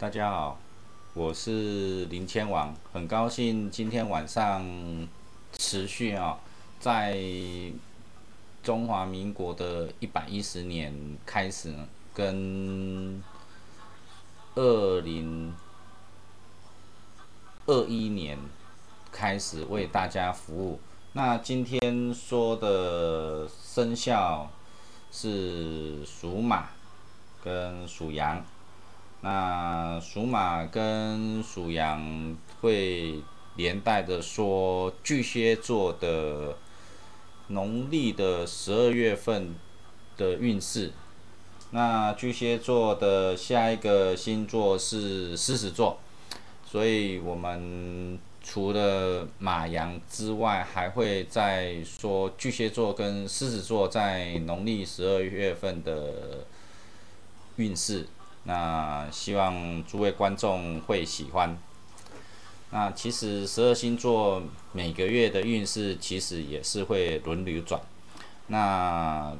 大家好，我是林千王，很高兴今天晚上持续啊，在中华民国的一百一十年开始，跟二零二一年开始为大家服务。那今天说的生肖是属马跟属羊。那属马跟属羊会连带的说巨蟹座的农历的十二月份的运势。那巨蟹座的下一个星座是狮子座，所以我们除了马羊之外，还会再说巨蟹座跟狮子座在农历十二月份的运势。那希望诸位观众会喜欢。那其实十二星座每个月的运势其实也是会轮流转。那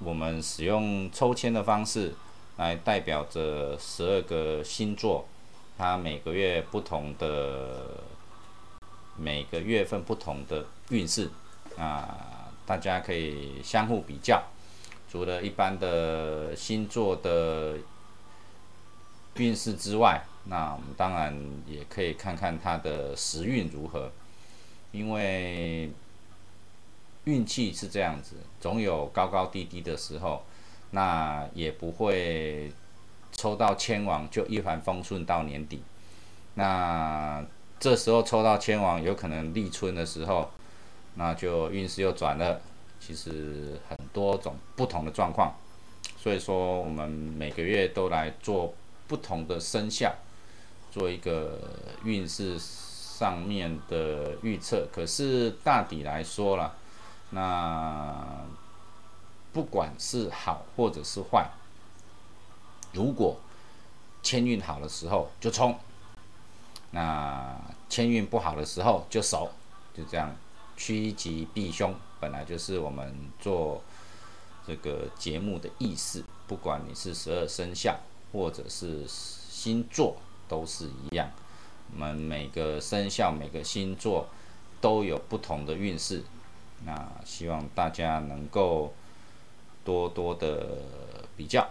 我们使用抽签的方式来代表着十二个星座，它每个月不同的每个月份不同的运势啊，大家可以相互比较。除了一般的星座的。运势之外，那我们当然也可以看看他的时运如何，因为运气是这样子，总有高高低低的时候，那也不会抽到千王就一帆风顺到年底。那这时候抽到千王，有可能立春的时候，那就运势又转了。其实很多种不同的状况，所以说我们每个月都来做。不同的生肖做一个运势上面的预测，可是大体来说了，那不管是好或者是坏，如果签运好的时候就冲，那签运不好的时候就守，就这样趋吉避凶，本来就是我们做这个节目的意思。不管你是十二生肖。或者是星座都是一样，我们每个生肖、每个星座都有不同的运势。那希望大家能够多多的比较。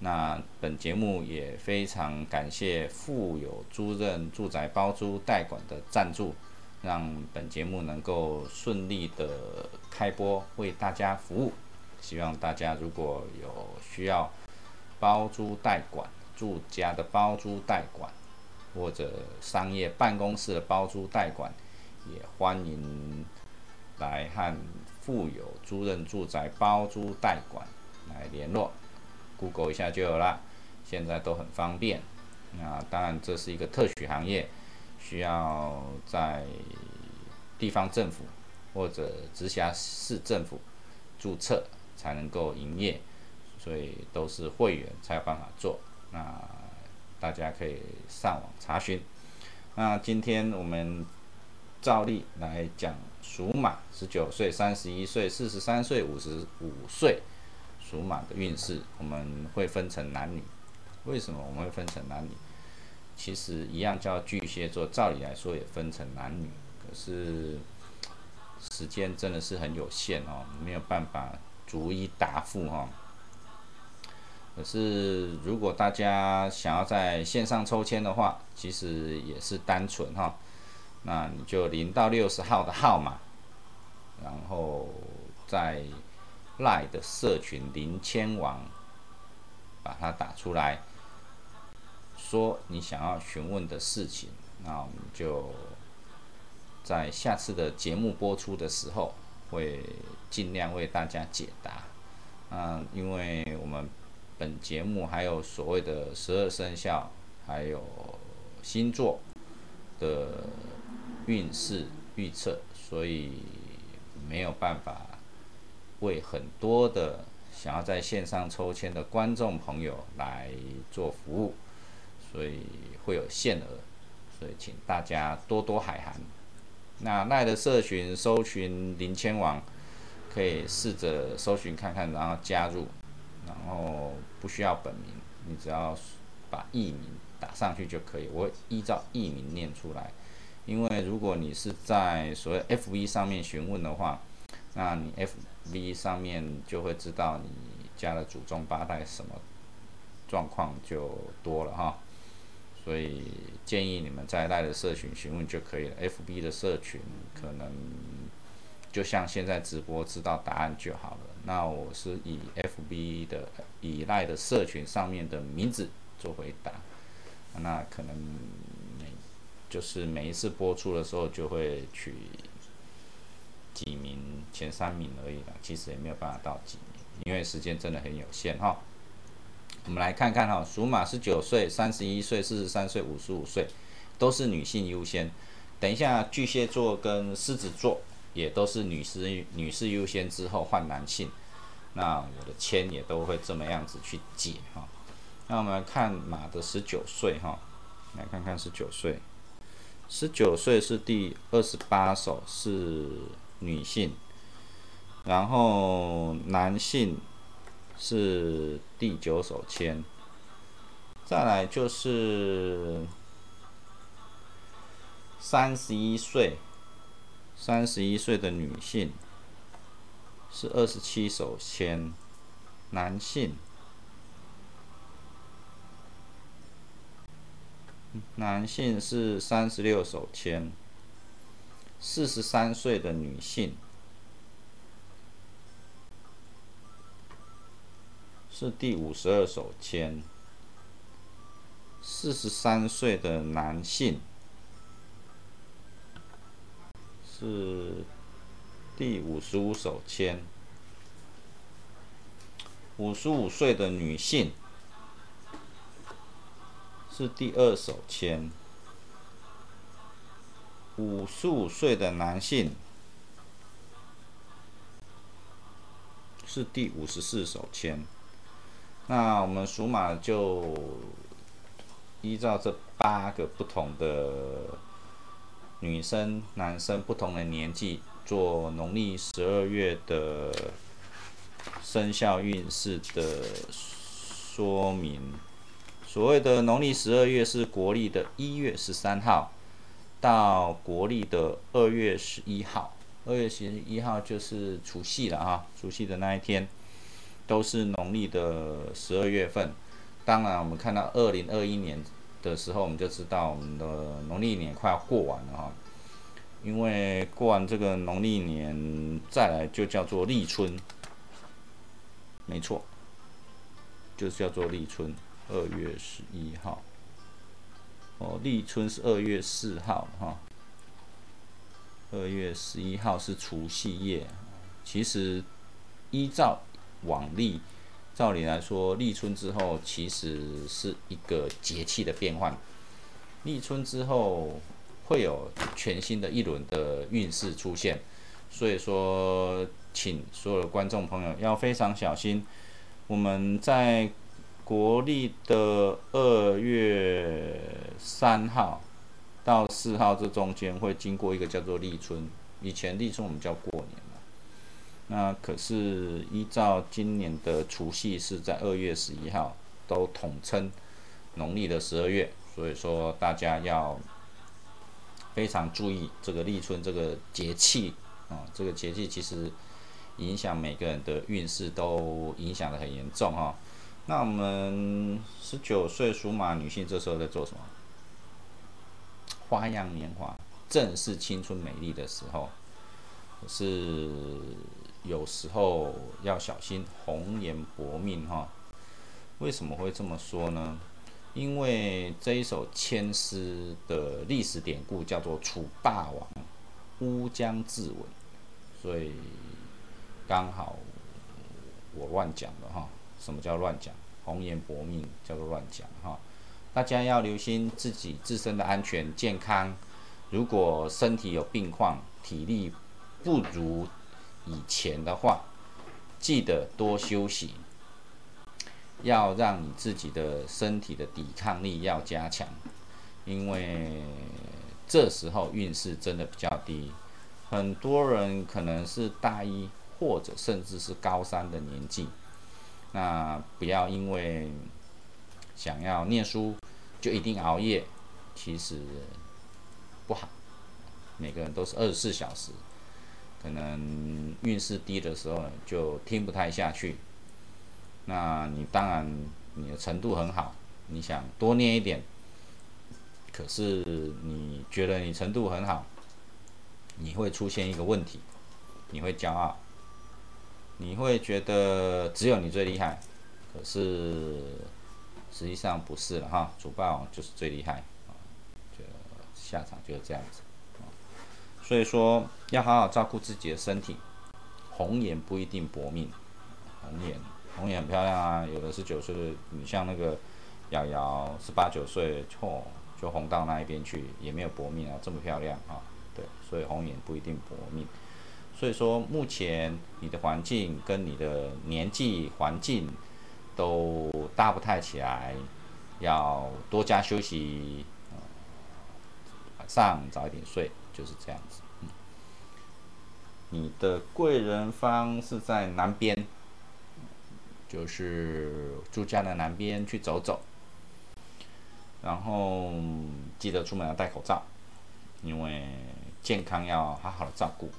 那本节目也非常感谢富有租任住宅包租代管的赞助，让本节目能够顺利的开播，为大家服务。希望大家如果有需要。包租代管，住家的包租代管，或者商业办公室的包租代管，也欢迎来和富有租赁住宅包租代管来联络，Google 一下就有了，现在都很方便。那当然这是一个特许行业，需要在地方政府或者直辖市政府注册才能够营业。所以都是会员才有办法做，那大家可以上网查询。那今天我们照例来讲属马，十九岁、三十一岁、四十三岁、五十五岁属马的运势，我们会分成男女。为什么我们会分成男女？其实一样叫巨蟹座，照理来说也分成男女，可是时间真的是很有限哦，没有办法逐一答复哈。可是，如果大家想要在线上抽签的话，其实也是单纯哈。那你就零到六十号的号码，然后在赖的社群零签王把它打出来，说你想要询问的事情，那我们就在下次的节目播出的时候，会尽量为大家解答。嗯，因为我们。本节目还有所谓的十二生肖，还有星座的运势预测，所以没有办法为很多的想要在线上抽签的观众朋友来做服务，所以会有限额，所以请大家多多海涵。那赖的社群搜寻林千王，可以试着搜寻看看，然后加入。然后不需要本名，你只要把艺名打上去就可以。我依照艺名念出来，因为如果你是在所谓 FV 上面询问的话，那你 FV 上面就会知道你家的祖宗八代什么状况就多了哈。所以建议你们在赖的社群询问就可以了。FB 的社群可能就像现在直播知道答案就好了。那我是以 FB 的以赖的社群上面的名字做回答，那可能每就是每一次播出的时候就会取几名前三名而已了，其实也没有办法到几名，因为时间真的很有限哈。我们来看看哈，属马十九岁、三十一岁、四十三岁、五十五岁，都是女性优先。等一下，巨蟹座跟狮子座也都是女士女士优先之后换男性。那我的签也都会这么样子去解哈。那我们来看马的十九岁哈，来看看十九岁，十九岁是第二十八手是女性，然后男性。是第九手签，再来就是三十一岁，三十一岁的女性是二十七手签，男性，男性是三十六手签，四十三岁的女性。是第五十二手签，四十三岁的男性是第五十五手签，五十五岁的女性是第二手签，五十五岁的男性是第五十四手签。那我们属马就依照这八个不同的女生、男生不同的年纪，做农历十二月的生肖运势的说明。所谓的农历十二月是国历的一月十三号到国历的二月十一号，二月十一号就是除夕了哈，除夕的那一天。都是农历的十二月份，当然，我们看到二零二一年的时候，我们就知道我们的农历年快要过完了哈。因为过完这个农历年，再来就叫做立春，没错，就是叫做立春，二月十一号。哦，立春是二月四号哈，二月十一号是除夕夜。其实依照往历，照理来说，立春之后其实是一个节气的变换。立春之后会有全新的一轮的运势出现，所以说，请所有的观众朋友要非常小心。我们在国历的二月三号到四号这中间会经过一个叫做立春，以前立春我们叫过年。那可是依照今年的除夕是在二月十一号，都统称农历的十二月，所以说大家要非常注意这个立春这个节气啊，这个节气其实影响每个人的运势都影响的很严重哈。那我们十九岁属马女性这时候在做什么？花样年华，正是青春美丽的时候，是。有时候要小心红颜薄命哈，为什么会这么说呢？因为这一首千诗的历史典故叫做楚霸王乌江自刎，所以刚好我乱讲了哈。什么叫乱讲？红颜薄命叫做乱讲哈。大家要留心自己自身的安全健康，如果身体有病况，体力不如。以前的话，记得多休息，要让你自己的身体的抵抗力要加强，因为这时候运势真的比较低，很多人可能是大一或者甚至是高三的年纪，那不要因为想要念书就一定熬夜，其实不好。每个人都是二十四小时，可能运势低的时候就听不太下去。那你当然你的程度很好，你想多念一点，可是你觉得你程度很好，你会出现一个问题，你会骄傲，你会觉得只有你最厉害，可是实际上不是了哈，主报就是最厉害，就下场就是这样子。所以说要好好照顾自己的身体，红颜不一定薄命。红颜，红颜很漂亮啊，有的是九岁的，你像那个瑶瑶，十八九岁，嚯，就红到那一边去，也没有薄命啊，这么漂亮啊，对，所以红颜不一定薄命。所以说目前你的环境跟你的年纪环境都搭不太起来，要多加休息，晚上早一点睡。就是这样子，嗯，你的贵人方是在南边，就是住家的南边去走走，然后记得出门要戴口罩，因为健康要好好的照顾。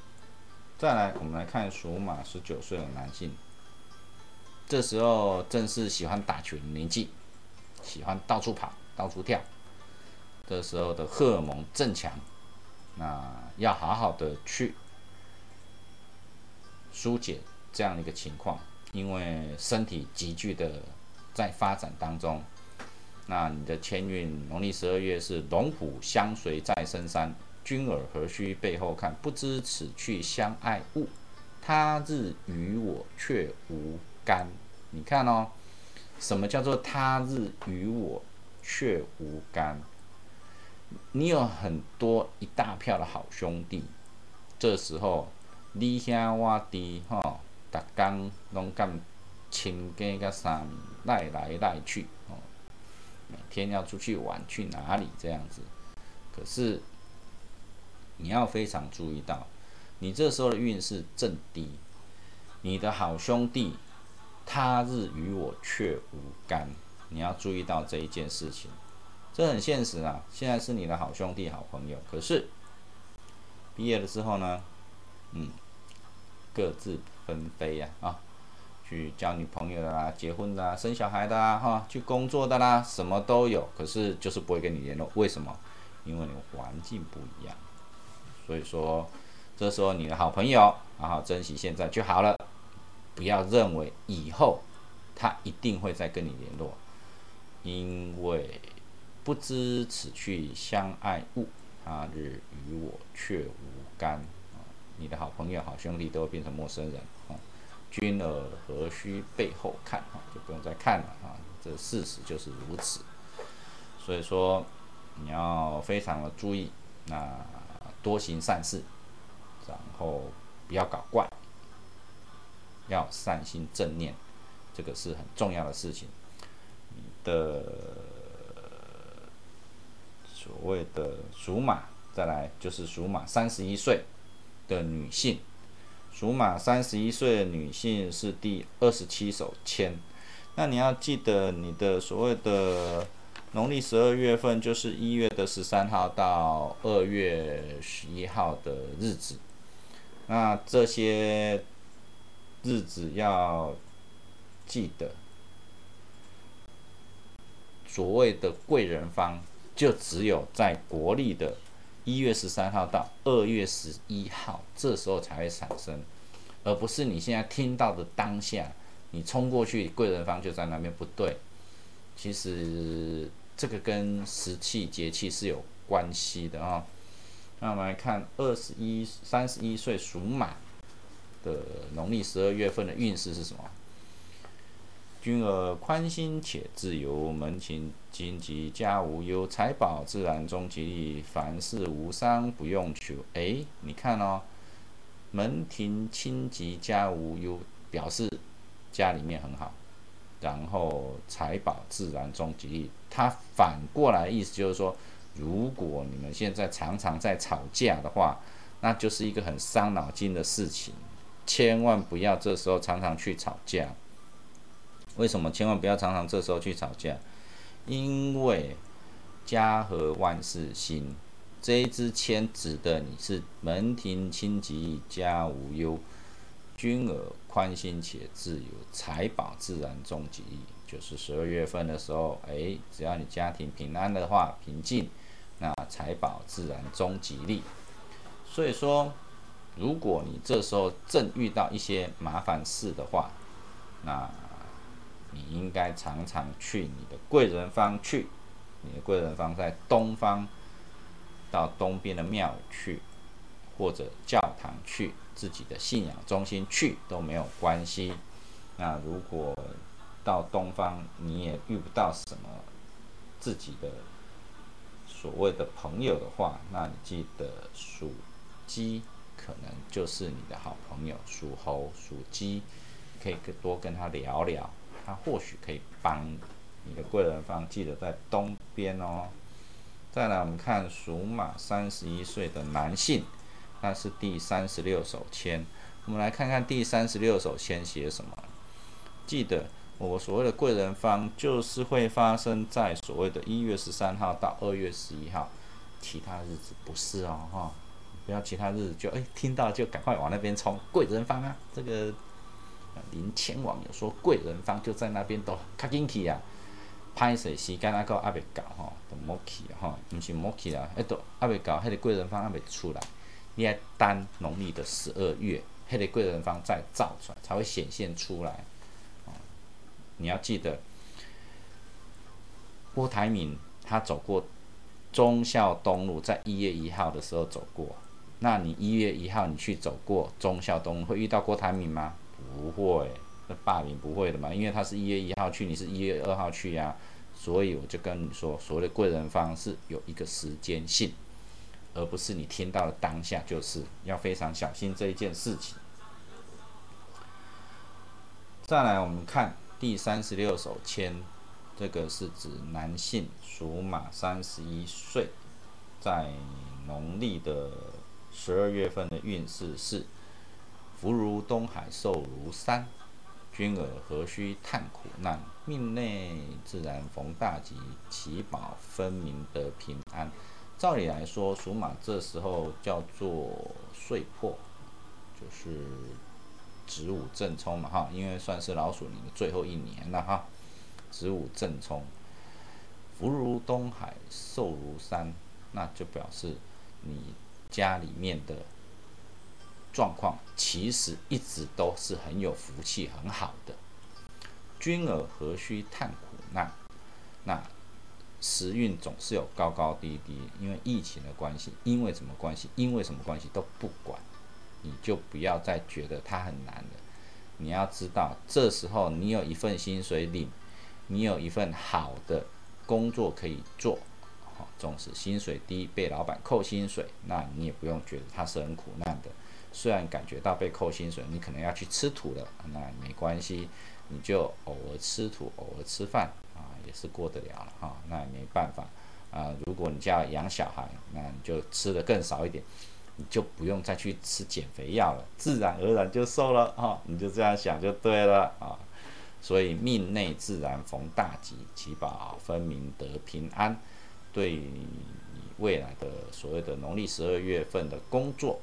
再来，我们来看属马十九岁的男性，这时候正是喜欢打球的年纪，喜欢到处跑、到处跳，这时候的荷尔蒙正强。那要好好的去疏解这样的一个情况，因为身体急剧的在发展当中。那你的签运农历十二月是龙虎相随在深山，君尔何须背后看？不知此去相爱物，他日与我却无干。你看哦，什么叫做他日与我却无干？你有很多一大票的好兄弟，这时候你兄我弟吼，逐工拢干亲家甲三赖来赖去哦，每天要出去玩去哪里这样子？可是你要非常注意到，你这时候的运势正低，你的好兄弟他日与我却无干，你要注意到这一件事情。这很现实啊！现在是你的好兄弟、好朋友，可是毕业了之后呢？嗯，各自纷飞呀啊！去交女朋友的啦，结婚的啦，生小孩的啦，哈，去工作的啦，什么都有。可是就是不会跟你联络，为什么？因为你环境不一样。所以说，这时候你的好朋友，好好珍惜现在就好了，不要认为以后他一定会再跟你联络，因为。不知此去相爱物，他日与我却无干。啊，你的好朋友、好兄弟都变成陌生人。啊，君尔何须背后看？啊，就不用再看了。啊，这事实就是如此。所以说，你要非常的注意，那多行善事，然后不要搞怪，要善心正念，这个是很重要的事情。你的。所谓的属马，再来就是属马三十一岁的女性，属马三十一岁的女性是第二十七手签。那你要记得你的所谓的农历十二月份，就是一月的十三号到二月十一号的日子。那这些日子要记得，所谓的贵人方。就只有在国历的一月十三号到二月十一号，这时候才会产生，而不是你现在听到的当下，你冲过去，贵人方就在那边，不对。其实这个跟时气节气是有关系的啊。那我们来看二十一、三十一岁属马的农历十二月份的运势是什么？君儿宽心且自由，门庭经济家无忧，财宝自然中吉利，凡事无伤不用求。哎，你看哦，门庭清吉家无忧，表示家里面很好，然后财宝自然中吉利。它反过来意思就是说，如果你们现在常常在吵架的话，那就是一个很伤脑筋的事情，千万不要这时候常常去吵架。为什么千万不要常常这时候去吵架？因为家和万事兴。这一支签指的你是门庭清吉，家无忧，君尔宽心且自由，财宝自然终吉。就是十二月份的时候，哎，只要你家庭平安的话，平静，那财宝自然终吉利。所以说，如果你这时候正遇到一些麻烦事的话，那你应该常常去你的贵人方去，你的贵人方在东方。到东边的庙去，或者教堂去，自己的信仰中心去都没有关系。那如果到东方你也遇不到什么自己的所谓的朋友的话，那你记得属鸡可能就是你的好朋友。属猴、属鸡可以多跟他聊聊，他或许可以帮你的贵人方。记得在东边哦。再来，我们看属马三十一岁的男性，那是第三十六手签。我们来看看第三十六手签写什么。记得我所谓的贵人方，就是会发生在所谓的一月十三号到二月十一号，其他日子不是哦，哈，不要其他日子就哎听到就赶快往那边冲。贵人方啊，这个林千网友说贵人方就在那边都卡紧去啊。歹势时间还阁还未到吼，都莫去吼，毋是莫去啦，迄都还未到，迄个贵人方还未出来，你要等农历的十二月，迄个贵人方再造出来，才会显现出来。你要记得，郭台铭他走过忠孝东路，在一月一号的时候走过，那你一月一号你去走过忠孝东路，会遇到郭台铭吗？不会。那霸凌不会的嘛，因为他是一月一号去，你是一月二号去呀，所以我就跟你说，所谓的贵人方是有一个时间性，而不是你听到的当下，就是要非常小心这一件事情。再来，我们看第三十六手签，这个是指男性，属马，三十一岁，在农历的十二月份的运势是福如东海，寿如山。君尔何须叹苦难？命内自然逢大吉，其宝分明得平安。照理来说，属马这时候叫做岁破，就是子午正冲嘛，哈，因为算是老鼠年的最后一年了，哈。子午正冲，福如东海，寿如山，那就表示你家里面的。状况其实一直都是很有福气、很好的。君儿何须叹苦难？那时运总是有高高低低，因为疫情的关系，因为什么关系？因为什么关系都不管，你就不要再觉得它很难了。你要知道，这时候你有一份薪水领，你有一份好的工作可以做。好，纵使薪水低，被老板扣薪水，那你也不用觉得他是很苦难的。虽然感觉到被扣薪水，你可能要去吃土了，那没关系，你就偶尔吃土，偶尔吃饭啊，也是过得了了哈。那也没办法啊。如果你家养小孩，那你就吃的更少一点，你就不用再去吃减肥药了，自然而然就瘦了哈。你就这样想就对了啊。所以命内自然逢大吉，吉宝分明得平安，对你未来的所谓的农历十二月份的工作。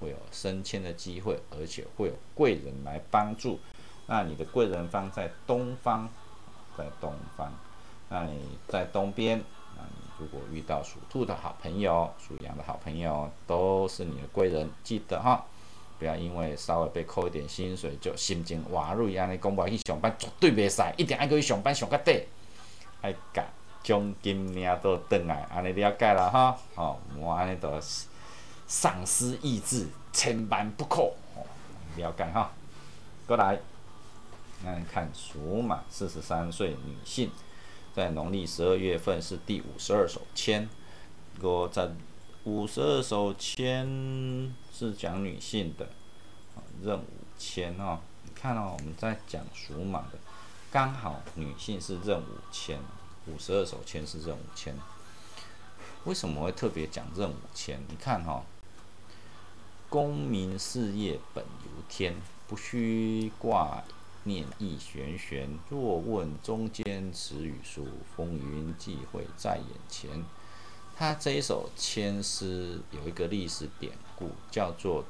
会有升迁的机会，而且会有贵人来帮助。那你的贵人方在东方，在东方。那你在东边，那你如果遇到属兔的好朋友、属羊的好朋友，都是你的贵人。记得哈，不要因为稍微被扣一点薪水就心情滑入安尼讲不去上班，绝对袂使，一定爱去上班上个底，爱甲奖金领到转来，安尼了解啦哈。哦，我安尼都是。丧失意志，千万不可。了解哈，过来，那看属马，四十三岁女性，在农历十二月份是第五十二手签。我在五十二手签是讲女性的任务签哦。你看哦，我们在讲属马的，刚好女性是任务签，五十二手签是任务签。为什么会特别讲任务签？你看哈。功名事业本由天，不须挂念意玄玄。若问中间词语数，风云际会在眼前。他这一首千诗有一个历史典故，叫做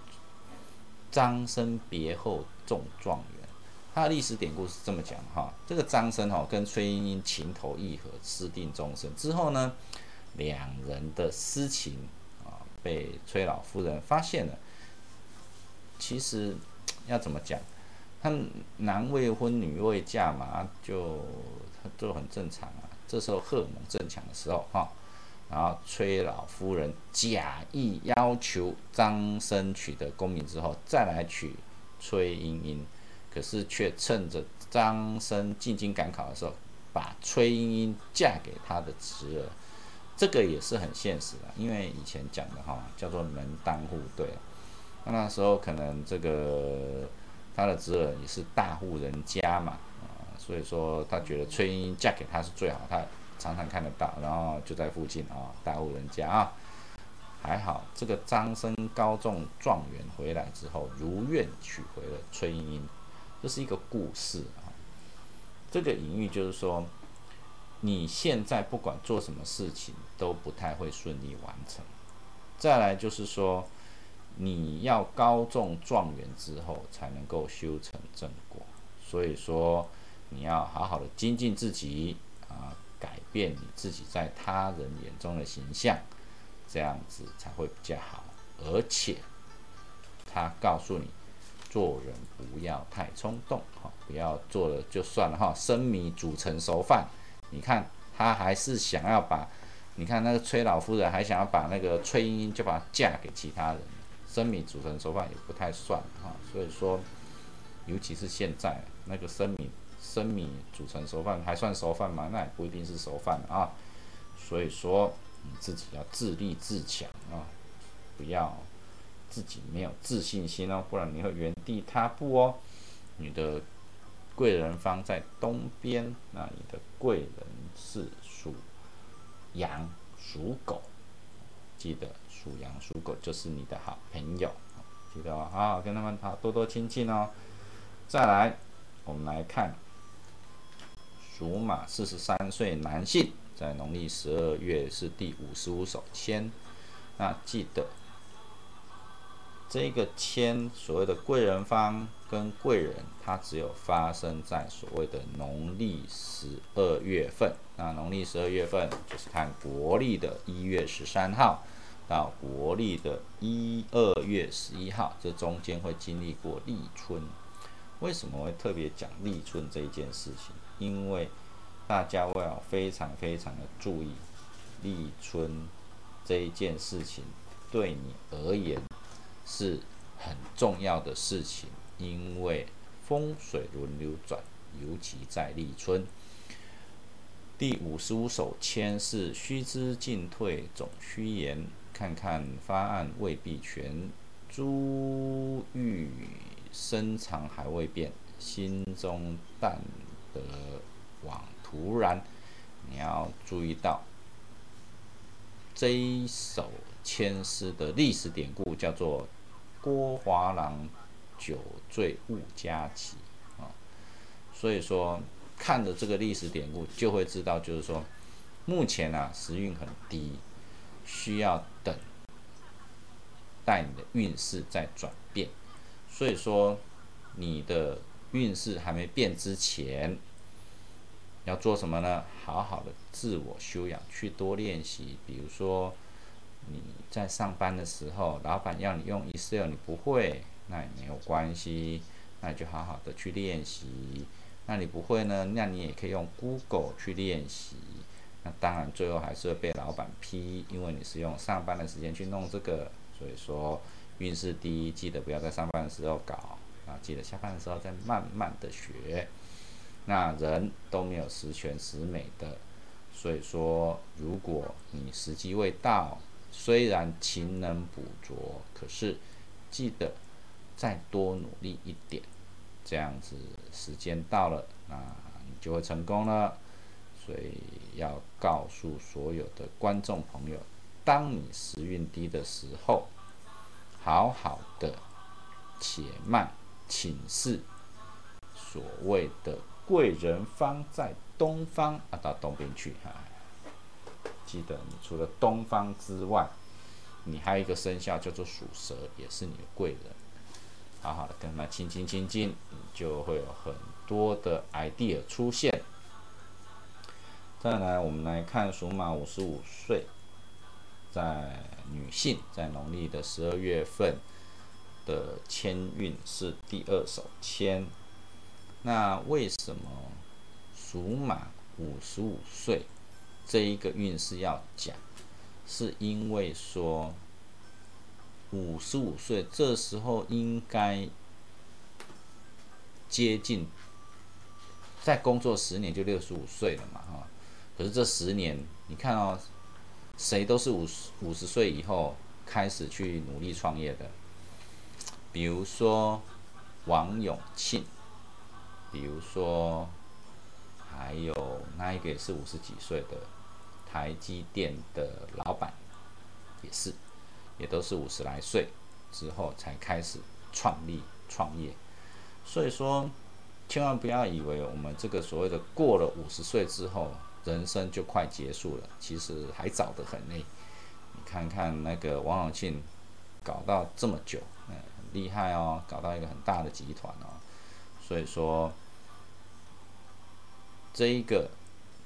“张生别后中状元”。他的历史典故是这么讲哈，这个张生哈跟崔莺莺情投意合，私定终身之后呢，两人的私情啊被崔老夫人发现了。其实要怎么讲？他男未婚女未嫁嘛，就都很正常啊。这时候荷尔蒙正强的时候哈，然后崔老夫人假意要求张生取得功名之后，再来娶崔莺莺，可是却趁着张生进京赶考的时候，把崔莺莺嫁给他的侄儿。这个也是很现实的，因为以前讲的哈，叫做门当户对。那时候可能这个他的侄儿也是大户人家嘛，啊，所以说他觉得崔莺莺嫁给他是最好，他常常看得到，然后就在附近啊，大户人家啊，还好这个张生高中状元回来之后，如愿娶回了崔莺莺，这是一个故事啊。这个隐喻就是说，你现在不管做什么事情都不太会顺利完成。再来就是说。你要高中状元之后才能够修成正果，所以说你要好好的精进自己啊，改变你自己在他人眼中的形象，这样子才会比较好。而且他告诉你，做人不要太冲动，哈，不要做了就算了哈。生米煮成熟饭，你看他还是想要把，你看那个崔老夫人还想要把那个崔莺莺就把她嫁给其他人。生米煮成熟饭也不太算哈，所以说，尤其是现在那个生米生米煮成熟饭还算熟饭吗？那也不一定是熟饭啊。所以说你自己要自立自强啊，不要自己没有自信心哦，不然你会原地踏步哦。你的贵人方在东边，那你的贵人是属羊属狗，记得。属羊、属狗就是你的好朋友，记得哦，好好跟他们好多多亲近哦。再来，我们来看属马四十三岁男性，在农历十二月是第五十五手签。那记得这个签所谓的贵人方跟贵人，它只有发生在所谓的农历十二月份。那农历十二月份就是看国历的一月十三号。到国历的一二月十一号，这中间会经历过立春。为什么会特别讲立春这一件事情？因为大家会要非常非常的注意立春这一件事情，对你而言是很重要的事情。因为风水轮流转，尤其在立春。第五十五首签是须知进退总须言。看看发案未必全，珠玉深藏还未变，心中淡得往突然。你要注意到这一首千诗的历史典故，叫做郭华郎酒醉误佳期啊。所以说，看着这个历史典故，就会知道，就是说，目前啊时运很低。需要等待你的运势在转变，所以说你的运势还没变之前，要做什么呢？好好的自我修养，去多练习。比如说你在上班的时候，老板要你用 Excel，你不会，那也没有关系，那你就好好的去练习。那你不会呢？那你也可以用 Google 去练习。那当然，最后还是会被老板批，因为你是用上班的时间去弄这个，所以说运势低，记得不要在上班的时候搞，啊，记得下班的时候再慢慢的学。那人都没有十全十美的，所以说如果你时机未到，虽然勤能补拙，可是记得再多努力一点，这样子时间到了，那你就会成功了。所以要告诉所有的观众朋友，当你时运低的时候，好好的且慢请示所谓的贵人方在东方啊，到东边去哈。记得，你除了东方之外，你还有一个生肖叫做属蛇，也是你的贵人。好好的跟他亲亲亲近，你就会有很多的 idea 出现。再来，我们来看属马五十五岁，在女性在农历的十二月份的签运是第二手签。那为什么属马五十五岁这一个运势要讲？是因为说五十五岁这时候应该接近在工作十年就六十五岁了嘛，哈。可是这十年，你看哦，谁都是五十五十岁以后开始去努力创业的。比如说王永庆，比如说还有那一个也是五十几岁的台积电的老板，也是，也都是五十来岁之后才开始创立创业。所以说，千万不要以为我们这个所谓的过了五十岁之后。人生就快结束了，其实还早得很呢。你看看那个王永庆，搞到这么久，嗯，很厉害哦，搞到一个很大的集团哦。所以说，这一个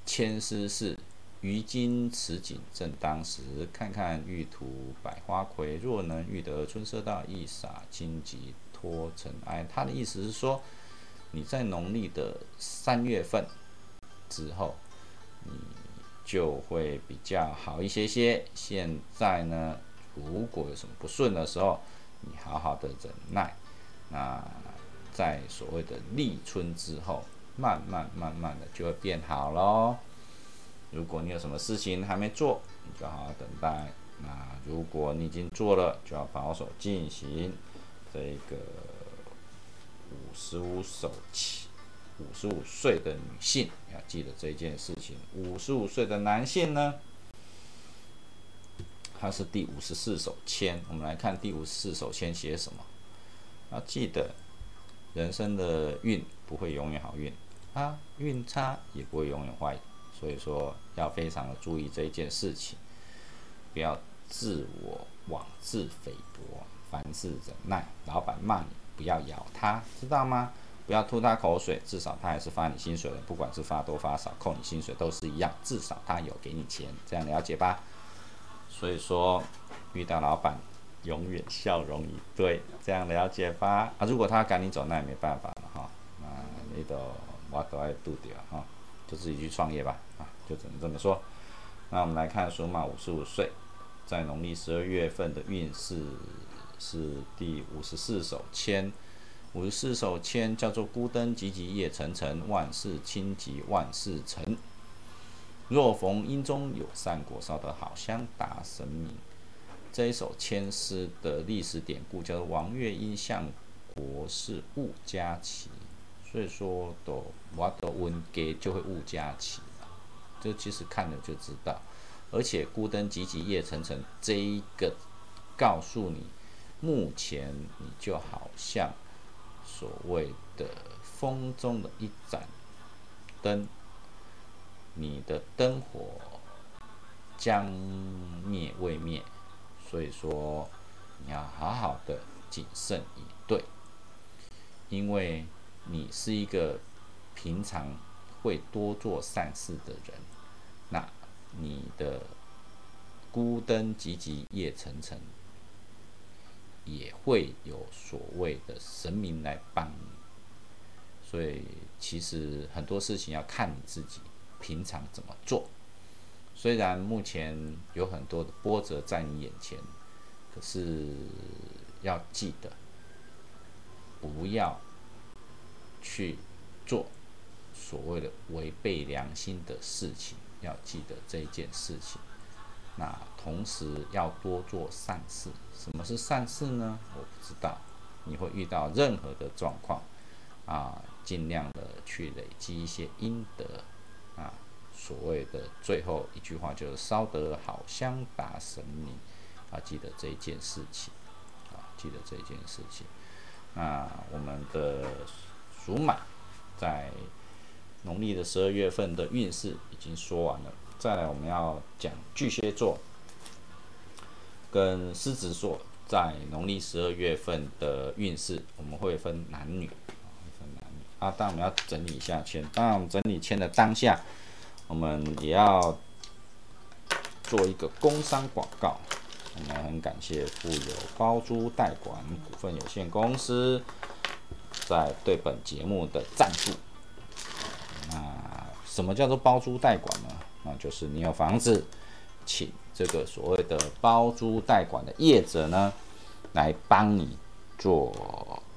千丝是于今此景正当时，看看玉图百花魁，若能遇得春色到，一洒荆棘脱尘埃。他的意思是说，你在农历的三月份之后。你就会比较好一些些。现在呢，如果有什么不顺的时候，你好好的忍耐。那在所谓的立春之后，慢慢慢慢的就会变好喽。如果你有什么事情还没做，你就好好等待。那如果你已经做了，就要保守进行这个五十五手气。五十五岁的女性要记得这件事情。五十五岁的男性呢，他是第五十四手签。我们来看第五十四手签写什么。要记得，人生的运不会永远好运，啊，运差也不会永远坏。所以说，要非常的注意这一件事情，不要自我妄自菲薄，凡事忍耐。老板骂你，不要咬他，知道吗？不要吐他口水，至少他还是发你薪水的，不管是发多发少，扣你薪水都是一样，至少他有给你钱，这样了解吧？所以说，遇到老板永远笑容以对，这样了解吧？啊，如果他赶你走，那也没办法了哈，那你都我都爱度掉哈，就自己去创业吧，啊，就只能这么说。那我们来看属马五十五岁，在农历十二月份的运势是第五十四手签。五十四首签叫做“孤灯寂寂夜沉沉，万事清吉万事成。若逢阴中有善果，烧得好香达神明。”这一首签诗的历史典故叫做“王月因向国事误家齐”，所以说都我都温给就会误家齐了。这其实看了就知道，而且“孤灯寂寂夜沉沉”这一个告诉你，目前你就好像。所谓的风中的一盏灯，你的灯火将灭未灭，所以说你要好好的谨慎以对，因为你是一个平常会多做善事的人，那你的孤灯寂寂夜沉沉。也会有所谓的神明来帮你，所以其实很多事情要看你自己平常怎么做。虽然目前有很多的波折在你眼前，可是要记得不要去做所谓的违背良心的事情。要记得这件事情。那同时要多做善事。什么是善事呢？我不知道。你会遇到任何的状况啊，尽量的去累积一些阴德啊。所谓的最后一句话就是烧得好香达神明啊，记得这一件事情啊，记得这一件事情。那我们的属马在农历的十二月份的运势已经说完了。再来，我们要讲巨蟹座跟狮子座在农历十二月份的运势，我们会分男女分男女啊。当然，我们要整理一下签。当然，我们整理签的当下，我们也要做一个工商广告。我们很感谢富有包租代管股份有限公司在对本节目的赞助。那什么叫做包租代管呢？那就是你有房子，请这个所谓的包租代管的业者呢，来帮你做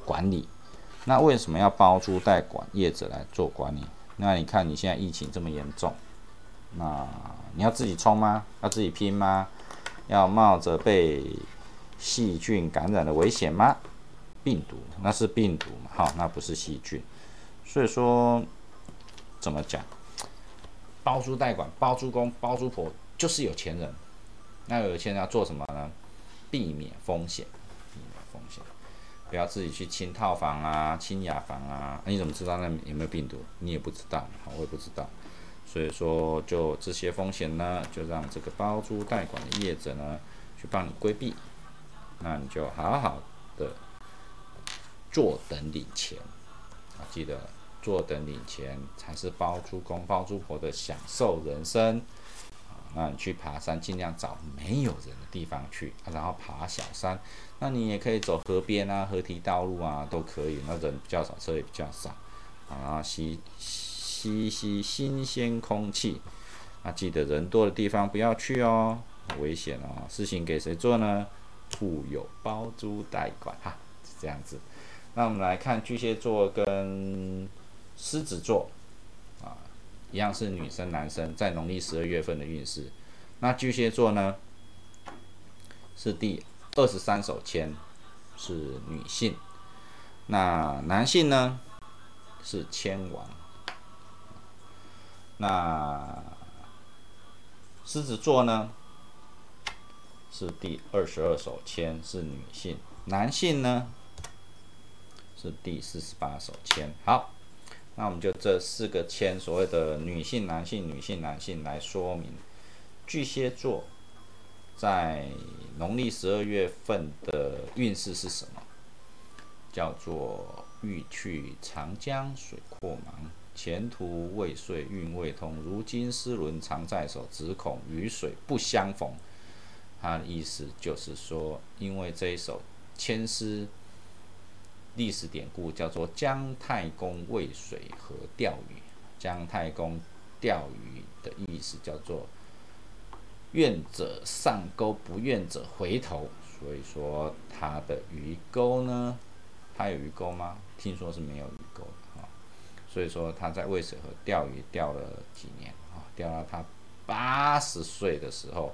管理。那为什么要包租代管业者来做管理？那你看你现在疫情这么严重，那你要自己冲吗？要自己拼吗？要冒着被细菌感染的危险吗？病毒那是病毒嘛？好，那不是细菌。所以说，怎么讲？包租代管、包租公、包租婆就是有钱人。那有钱人要做什么呢？避免风险，避免风险，不要自己去清套房啊、清雅房啊。那你怎么知道那有没有病毒？你也不知道，我也不知道。所以说，就这些风险呢，就让这个包租代管的业者呢，去帮你规避。那你就好好的坐等领钱啊，记得。坐等领钱才是包租公包租婆的享受人生！那你去爬山，尽量找没有人的地方去，然后爬小山。那你也可以走河边啊、河堤道路啊，都可以。那人比较少，车也比较少啊，吸吸吸新鲜空气。啊记得人多的地方不要去哦，危险哦。事情给谁做呢？富有包租代管哈，是这样子。那我们来看巨蟹座跟。狮子座，一样是女生男生在农历十二月份的运势。那巨蟹座呢，是第二十三手签，是女性。那男性呢，是签王。那狮子座呢，是第二十二手签，是女性。男性呢，是第四十八手签。好。那我们就这四个签，所谓的女性、男性、女性、男性来说明巨蟹座在农历十二月份的运势是什么？叫做欲去长江水阔茫，前途未遂运未通，如今丝纶常在手，只恐与水不相逢。他的意思就是说，因为这一首签诗。历史典故叫做姜太公渭水河钓鱼。姜太公钓鱼的意思叫做愿者上钩，不愿者回头。所以说他的鱼钩呢，他有鱼钩吗？听说是没有鱼钩的哈。所以说他在渭水河钓鱼钓了几年啊？钓到他八十岁的时候，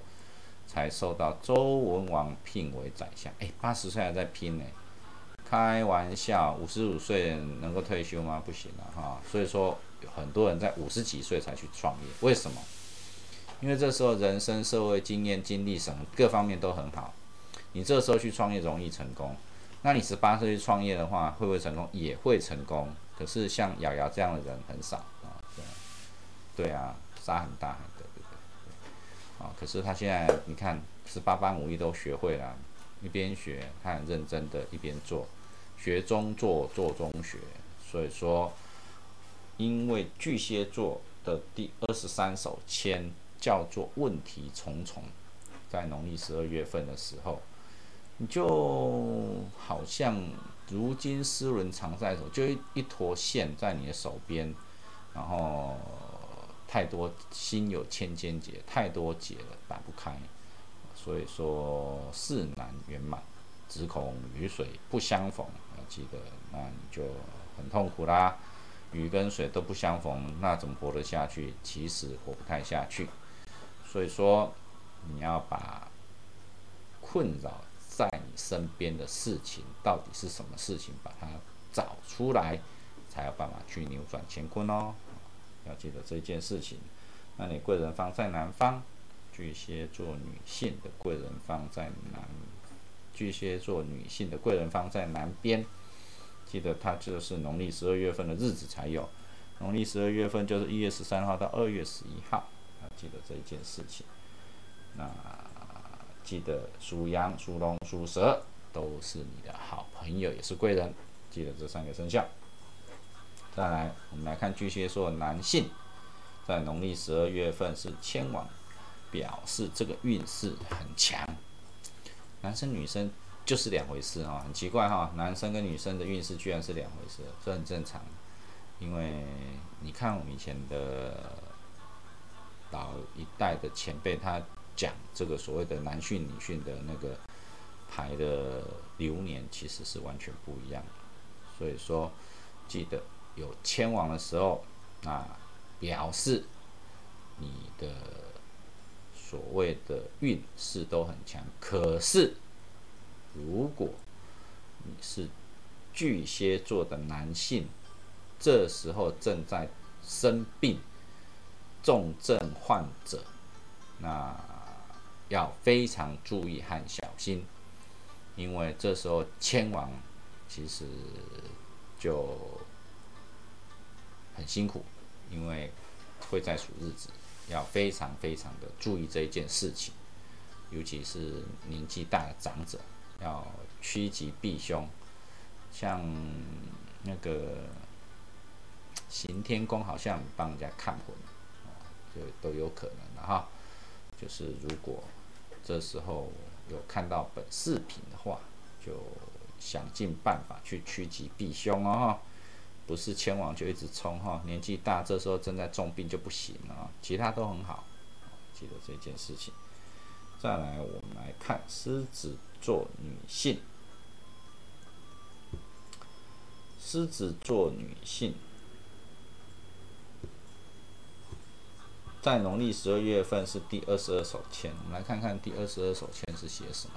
才受到周文王聘为宰相。哎，八十岁还在拼呢。开玩笑，五十五岁能够退休吗？不行了哈。所以说，很多人在五十几岁才去创业，为什么？因为这时候人生、社会经验、经历什么各方面都很好，你这时候去创业容易成功。那你十八岁去创业的话，会不会成功？也会成功。可是像瑶瑶这样的人很少啊。对对啊，杀很大，对对对。啊，可是他现在你看，十八般武艺都学会了，一边学，他很认真的一边做。学中做，做中学，所以说，因为巨蟹座的第二十三首签叫做问题重重，在农历十二月份的时候，你就好像如今丝纶常在手，就一一坨线在你的手边，然后太多心有千千结，太多结了打不开，所以说事难圆满，只恐雨水不相逢。记得，那你就很痛苦啦。鱼跟水都不相逢，那怎么活得下去？其实活不太下去。所以说，你要把困扰在你身边的事情到底是什么事情，把它找出来，才有办法去扭转乾坤哦。要记得这件事情。那你贵人方在南方，巨蟹座女性的贵人方在南，巨蟹座女性的贵人方在南边。记得它就是农历十二月份的日子才有，农历十二月份就是一月十三号到二月十一号，要记得这一件事情。那记得属羊、属龙、属蛇都是你的好朋友，也是贵人。记得这三个生肖。再来，我们来看巨蟹座男性，在农历十二月份是迁王，表示这个运势很强。男生女生就是两回事哈，很奇怪哈，男生跟女生的运势居然是两回事，这很正常。因为你看我们以前的老一代的前辈，他讲这个所谓的男训女训的那个牌的流年，其实是完全不一样的。所以说，记得有迁王的时候，那表示你的所谓的运势都很强。可是，如果你是巨蟹座的男性，这时候正在生病、重症患者，那要非常注意和小心，因为这时候迁王其实就很辛苦，因为会在数日子，要非常非常的注意这一件事情，尤其是年纪大的长者，要趋吉避凶，像那个。行天宫好像帮人家看魂，就都有可能的哈。就是如果这时候有看到本视频的话，就想尽办法去趋吉避凶哦。不是千王就一直冲哈，年纪大这时候正在重病就不行了，其他都很好。记得这件事情。再来，我们来看狮子座女性，狮子座女性。在农历十二月份是第二十二手签，我们来看看第二十二手签是写什么。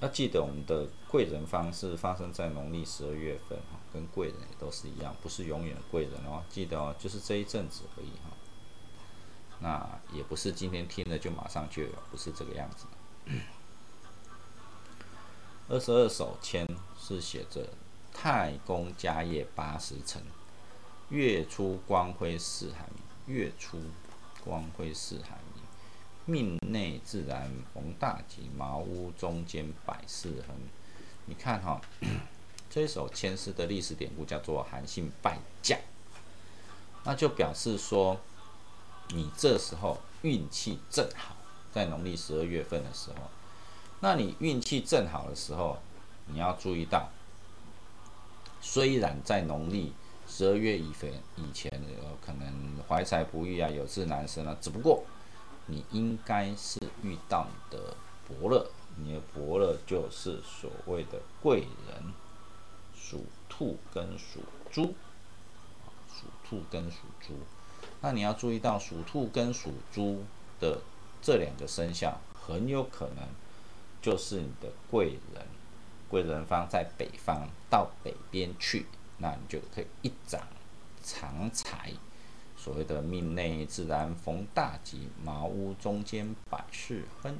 要记得我们的贵人方是发生在农历十二月份哈，跟贵人也都是一样，不是永远的贵人哦。记得哦，就是这一阵子而已哈。那也不是今天听了就马上就有，不是这个样子。二十二首签是写着太公家业八十成。月出光辉四海明，月出光辉四海明，命内自然逢大吉，茅屋中间百事亨。你看哈，这一首签诗的历史典故叫做韩信败将，那就表示说，你这时候运气正好，在农历十二月份的时候，那你运气正好的时候，你要注意到，虽然在农历。十二月以前，以前有可能怀才不遇啊，有志难伸啊。只不过你应该是遇到你的伯乐，你的伯乐就是所谓的贵人，属兔跟属猪，属兔跟属猪。那你要注意到属兔跟属猪的这两个生肖，很有可能就是你的贵人，贵人方在北方，到北边去。那你就可以一掌长财，所谓的命内自然逢大吉，茅屋中间百事亨！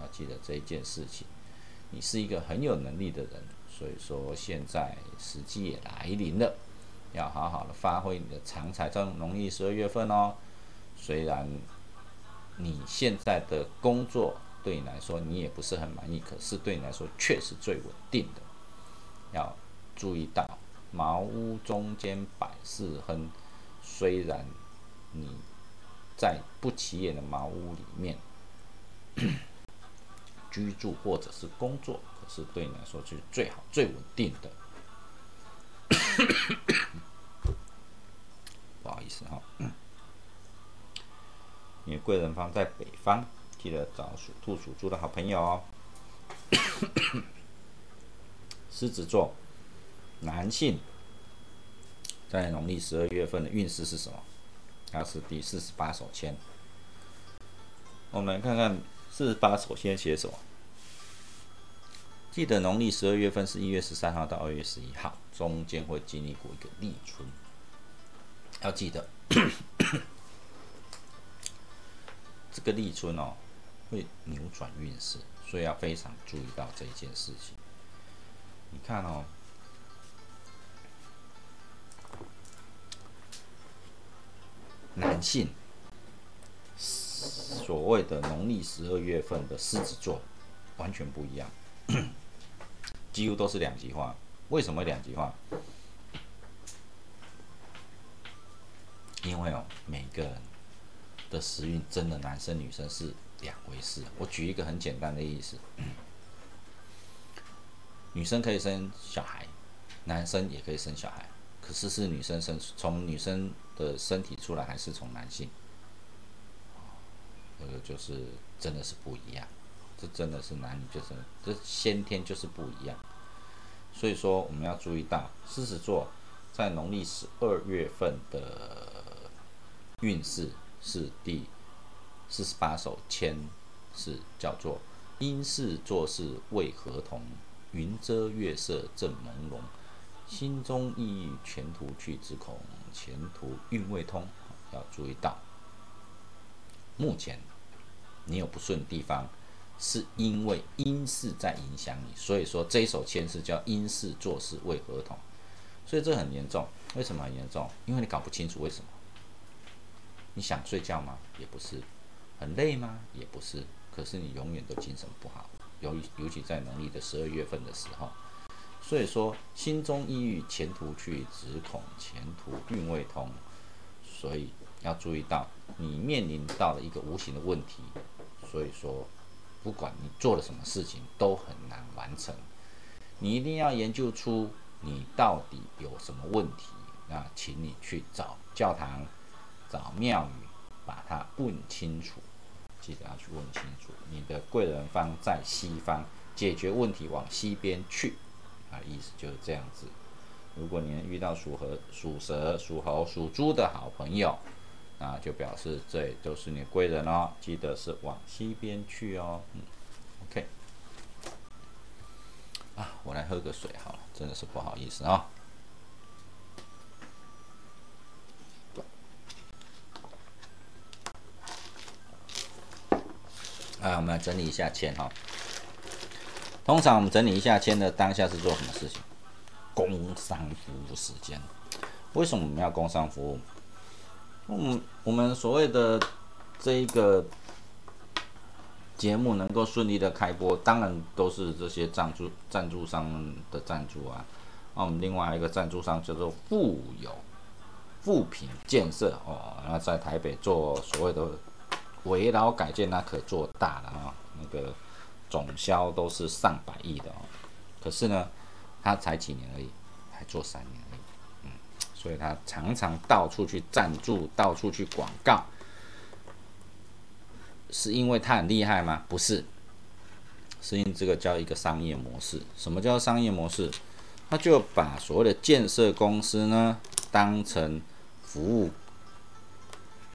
要记得这一件事情。你是一个很有能力的人，所以说现在时机也来临了，要好好的发挥你的长才。在农历十二月份哦，虽然你现在的工作对你来说你也不是很满意，可是对你来说却是最稳定的。要注意到。茅屋中间百事亨，虽然你在不起眼的茅屋里面 居住或者是工作，可是对你来说是最好、最稳定的。不好意思哈，你的贵人方在北方，记得找属兔、属猪的好朋友哦。狮子座。男性在农历十二月份的运势是什么？它是第四十八手签。我们来看看四十八手签写什么。记得农历十二月份是一月十三号到二月十一号中间会经历过一个立春。要记得。这个立春哦会扭转运势所以要非常注意到这一件事情。你看哦男性所谓的农历十二月份的狮子座完全不一样。几乎都是两极化。为什么两极化？因为哦，每个人的时运真的男生女生是两回事。我举一个很简单的例子，女生可以生小孩，男生也可以生小孩，可是是女生生从女生的身体出来，还是从男性？这个就是真的是不一样，这真的是男女就是这先天就是不一样。所以说我们要注意到狮子座在农历十二月份的。运势是第四十八首签，是叫做“因事做事为合同，云遮月色正朦胧，心中意欲前途去之恐，前途运未通”。要注意到，目前你有不顺地方，是因为因事在影响你，所以说这一手签是叫“因事做事为合同”，所以这很严重。为什么很严重？因为你搞不清楚为什么。你想睡觉吗？也不是，很累吗？也不是。可是你永远都精神不好，尤尤其在农历的十二月份的时候。所以说，心中抑郁，前途去，只恐前途运未通。所以要注意到，你面临到了一个无形的问题。所以说，不管你做了什么事情，都很难完成。你一定要研究出你到底有什么问题。那请你去找教堂。找庙宇，把它问清楚，记得要去问清楚。你的贵人方在西方，解决问题往西边去，啊，意思就是这样子。如果你能遇到属猴、属蛇、属猴、属猪的好朋友，那就表示这都是你贵人哦。记得是往西边去哦。嗯，OK。啊，我来喝个水好了，真的是不好意思啊。啊，我们来整理一下签哈。通常我们整理一下签的当下是做什么事情？工商服务时间。为什么我们要工商服务？嗯，我们所谓的这一个节目能够顺利的开播，当然都是这些赞助赞助商的赞助啊。那我们另外一个赞助商叫做富有富品建设哦，那在台北做所谓的。围绕改建那可做大了啊，那个总销都是上百亿的哦。可是呢，他才几年而已，还做三年，所以他常常到处去赞助，到处去广告，是因为他很厉害吗？不是，是因为这个叫一个商业模式。什么叫商业模式？他就把所谓的建设公司呢，当成服务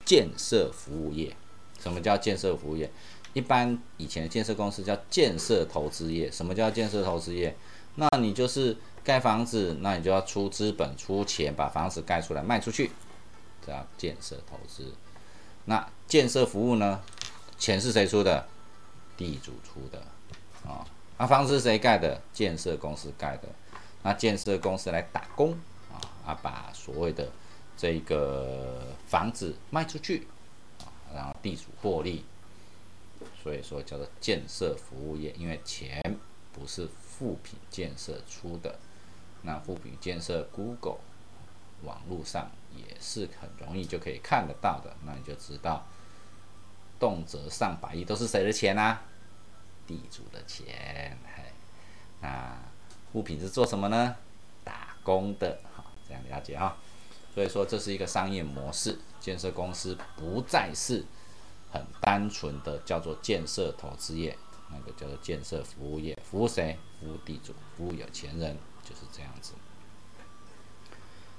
建设服务业。什么叫建设服务业？一般以前的建设公司叫建设投资业。什么叫建设投资业？那你就是盖房子，那你就要出资本、出钱把房子盖出来卖出去，这叫建设投资。那建设服务呢？钱是谁出的？地主出的啊。那房子是谁盖的？建设公司盖的。那建设公司来打工啊啊，把所谓的这个房子卖出去啊。然后地主获利，所以说叫做建设服务业，因为钱不是富品建设出的，那富品建设，Google 网络上也是很容易就可以看得到的，那你就知道，动辄上百亿都是谁的钱啊？地主的钱，嘿，那物品是做什么呢？打工的，好，这样了解啊。所以说这是一个商业模式，建设公司不再是很单纯的叫做建设投资业，那个叫做建设服务业，服务谁？服务地主，服务有钱人，就是这样子。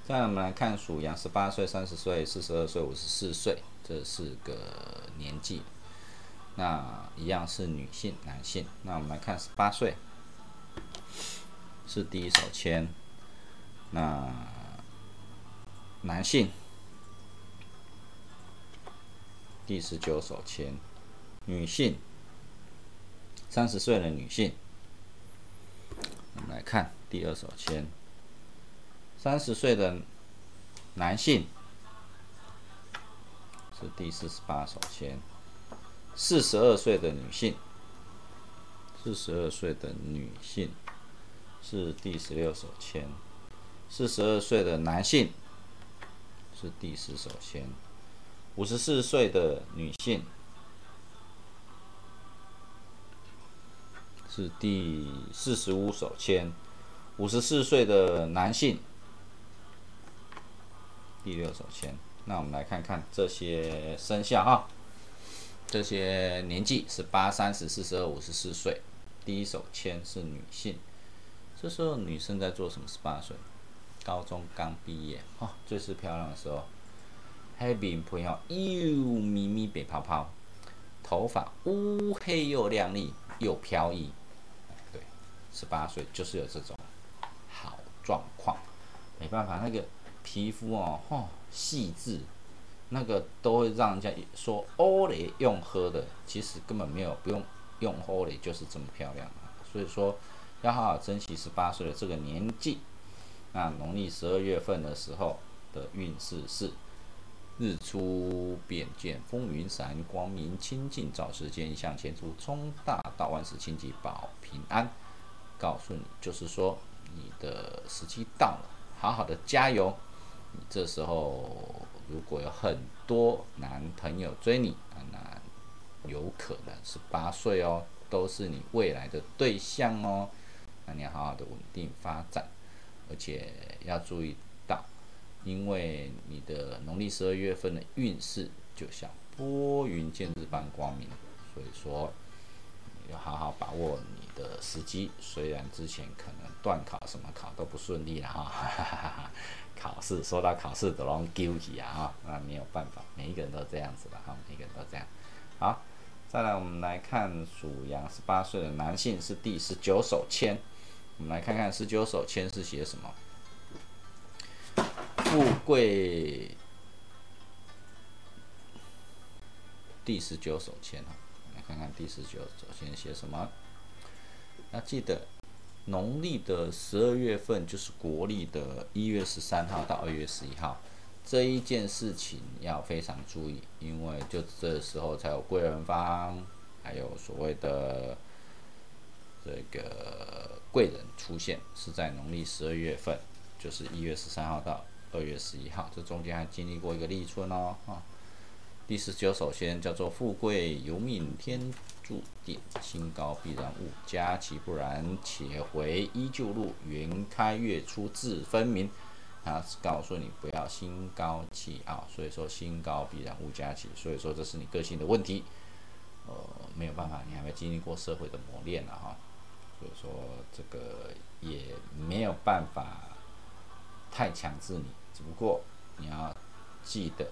再我们来看属羊，十八岁、三十岁、四十二岁、五十四岁，这四个年纪，那一样是女性、男性。那我们来看十八岁，是第一手签，那。男性，第十九手签，女性，三十岁的女性。我们来看第二手签，三十岁的男性，是第四十八手签。四十二岁的女性，四十二岁的女性是第十六手签。四十二岁的男性是第十手签。五十四岁的女性是第四十五手签。五十四岁的男性第六手签。那我们来看看这些生肖哈。这些年纪是八、三十、四十二、五十四岁，第一手签是女性。这时候女生在做什么？十八岁，高中刚毕业，哦，最是漂亮的时候。黑面皮哦，又咪咪白泡泡，头发乌黑又亮丽又飘逸。对，十八岁就是有这种好状况。没办法，那个皮肤哦，吼，细致。那个都会让人家说欧蕾用喝的，其实根本没有不用用欧蕾就是这么漂亮啊！所以说要好好珍惜十八岁的这个年纪。那农历十二月份的时候的运势是日出便见风云散，光明清净照世间，向前出冲大道，万事清吉保平安。告诉你，就是说你的时机到了，好好的加油。你这时候。如果有很多男朋友追你，那有可能是八岁哦，都是你未来的对象哦。那你要好好的稳定发展，而且要注意到，因为你的农历十二月份的运势就像拨云见日般光明，所以说要好好把握的时机。虽然之前可能断考什么考都不顺利了哈。哈哈哈哈考试说到考试都拢纠结啊，那没有办法，每一个人都这样子的哈，每一个人都这样。好，再来我们来看属羊十八岁的男性是第十九手签，我们来看看十九手签是写什么？富贵，第十九手签哈，来看看第十九手签写什么？要记得。农历的十二月份就是国历的一月十三号到二月十一号，这一件事情要非常注意，因为就这时候才有贵人方，还有所谓的这个贵人出现，是在农历十二月份，就是一月十三号到二月十一号，这中间还经历过一个立春哦，啊。第十九首先叫做富贵由命天注定，心高必然误，佳其不然，且回依旧路，云开月出自分明。他是告诉你不要心高气傲，所以说心高必然误佳期，所以说这是你个性的问题。呃，没有办法，你还没经历过社会的磨练了哈，所以说这个也没有办法太强制你，只不过你要记得。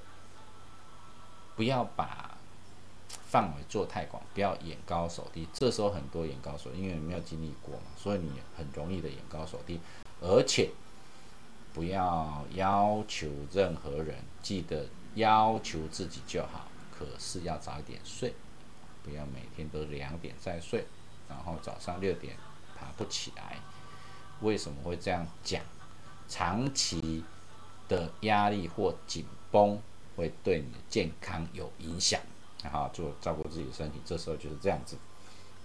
不要把范围做太广，不要眼高手低。这时候很多眼高手，因为你没有经历过嘛，所以你很容易的眼高手低。而且不要要求任何人，记得要求自己就好。可是要早一点睡，不要每天都两点再睡，然后早上六点爬不起来。为什么会这样讲？长期的压力或紧绷。会对你的健康有影响，好做照顾自己的身体，这时候就是这样子。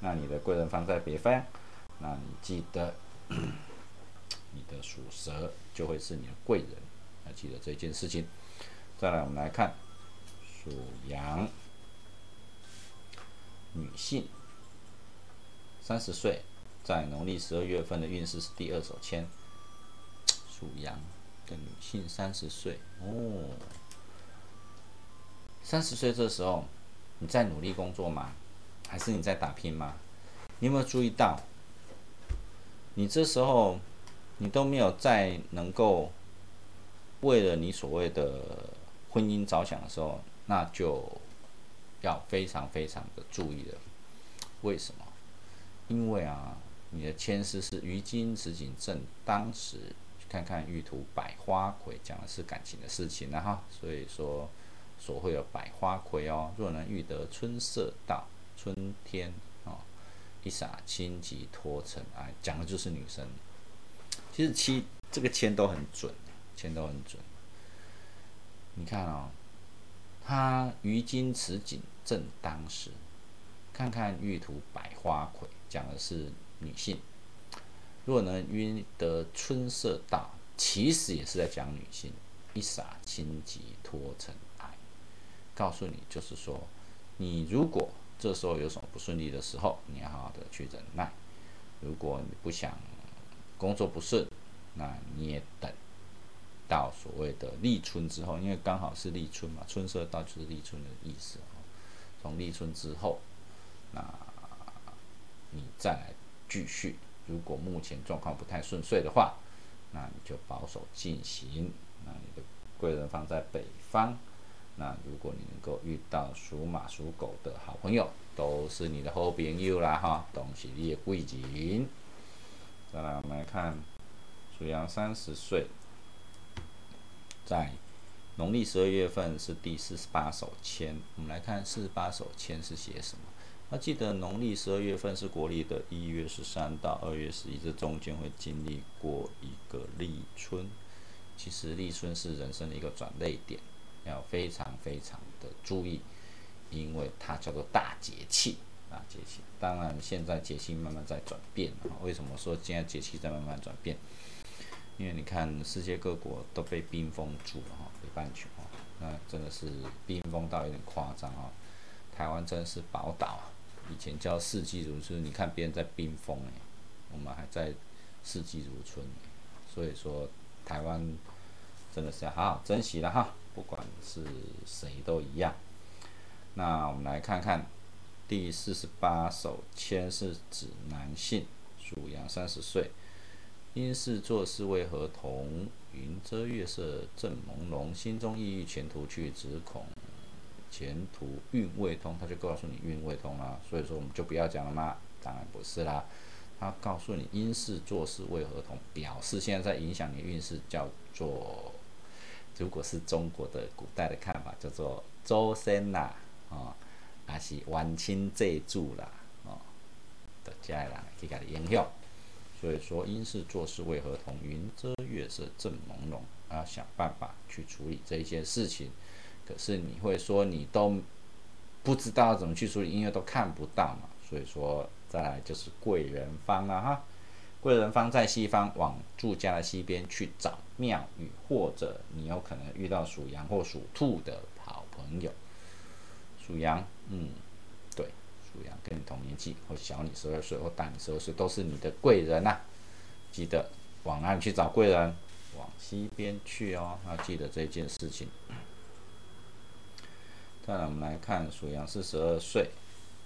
那你的贵人方在北方，那你记得 你的属蛇就会是你的贵人，要记得这件事情。再来，我们来看属羊女性，三十岁，在农历十二月份的运势是第二手签。属羊的女性三十岁哦。三十岁这时候，你在努力工作吗？还是你在打拼吗？你有没有注意到，你这时候你都没有在能够为了你所谓的婚姻着想的时候，那就要非常非常的注意了。为什么？因为啊，你的签诗是于今此景正当时，看看玉图百花魁，讲的是感情的事情了哈。所以说。所会有百花魁哦，若能遇得春色到，春天哦，一洒清吉托尘埃，讲的就是女生。其实七这个签都很准，签都很准。你看哦，他于今此景正当时，看看玉图百花魁，讲的是女性。若能晕得春色到，其实也是在讲女性。一洒清疾脱尘，告诉你就是说，你如果这时候有什么不顺利的时候，你要好好的去忍耐。如果你不想工作不顺，那你也等到所谓的立春之后，因为刚好是立春嘛，春色到就是立春的意思。从立春之后，那你再来继续。如果目前状况不太顺遂的话，那你就保守进行。那你的贵人放在北方。那如果你能够遇到属马、属狗的好朋友，都是你的好朋友啦哈，都是你的贵人。再来，我们来看属羊三十岁，在农历十二月份是第四十八首签。我们来看四十八首签是写什么？那记得农历十二月份是国历的一月十三到二月十一，这中间会经历过一个立春。其实立春是人生的一个转泪点，要非常非常的注意，因为它叫做大节气啊节气。当然现在节气慢慢在转变啊。为什么说现在节气在慢慢转变？因为你看世界各国都被冰封住了哈，北半球哈，那真的是冰封到有点夸张啊。台湾真的是宝岛。以前叫四季如春，你看别人在冰封哎，我们还在四季如春，所以说台湾真的是要好好珍惜了哈，不管是谁都一样。那我们来看看第四十八首签是指男性，属羊三十岁，因事做事为何同？云遮月色正朦胧，心中抑郁前途去，只恐。前途运未通，他就告诉你运未通了，所以说我们就不要讲了吗？当然不是啦，他告诉你因事做事为何同，表示现在在影响你运势，叫做如果是中国的古代的看法，叫做周身啦，哦，还是晚清借助啦，哦，的家人去给你影响，所以说因事做事为何同，云遮月色正朦胧，要想办法去处理这一件事情。可是你会说你都不知道怎么去处理，因为都看不到嘛。所以说再来就是贵人方了哈，贵人方在西方，往住家的西边去找庙宇，或者你有可能遇到属羊或属兔的好朋友。属羊，嗯，对，属羊跟你同年纪，或小你十二岁，或大你十二岁，都是你的贵人呐。记得往哪里去找贵人？往西边去哦，要记得这件事情。再来，我们来看属羊四十二岁，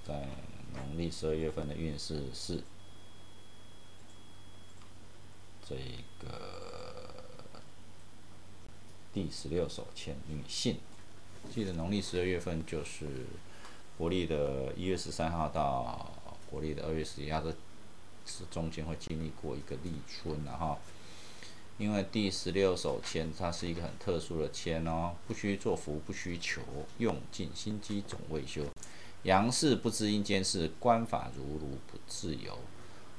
在农历十二月份的运势是这个第十六手签，女性。记得农历十二月份就是国历的一月十三号到国历的二月十一号，这是中间会经历过一个立春，然后。因为第十六手签，它是一个很特殊的签哦，不需做福，不需求，用尽心机总未休。阳事不知阴间事，官法如如不自由。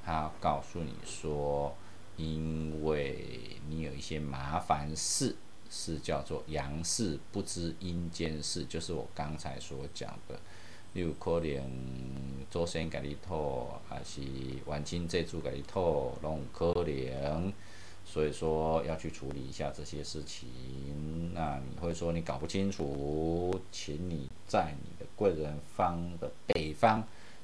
他告诉你说，因为你有一些麻烦事，是叫做阳事不知阴间事，就是我刚才所讲的，例如可能祖先给你托，还是晚清这组给你托，拢可能。所以说要去处理一下这些事情，那你会说你搞不清楚，请你在你的贵人方的北方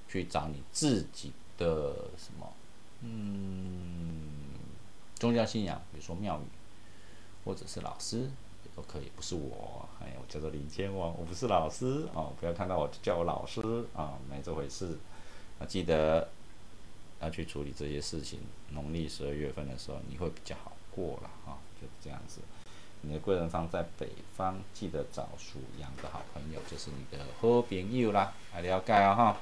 去找你自己的什么，嗯，宗教信仰，比如说庙宇，或者是老师也都可以，不是我，哎，我叫做林千王，我不是老师哦，不要看到我就叫我老师啊，没这回事，那记得。要去处理这些事情，农历十二月份的时候，你会比较好过了哈，就这样子。你的贵人方在北方，记得找属羊的好朋友，就是你的好朋友啦，来了解啊哈。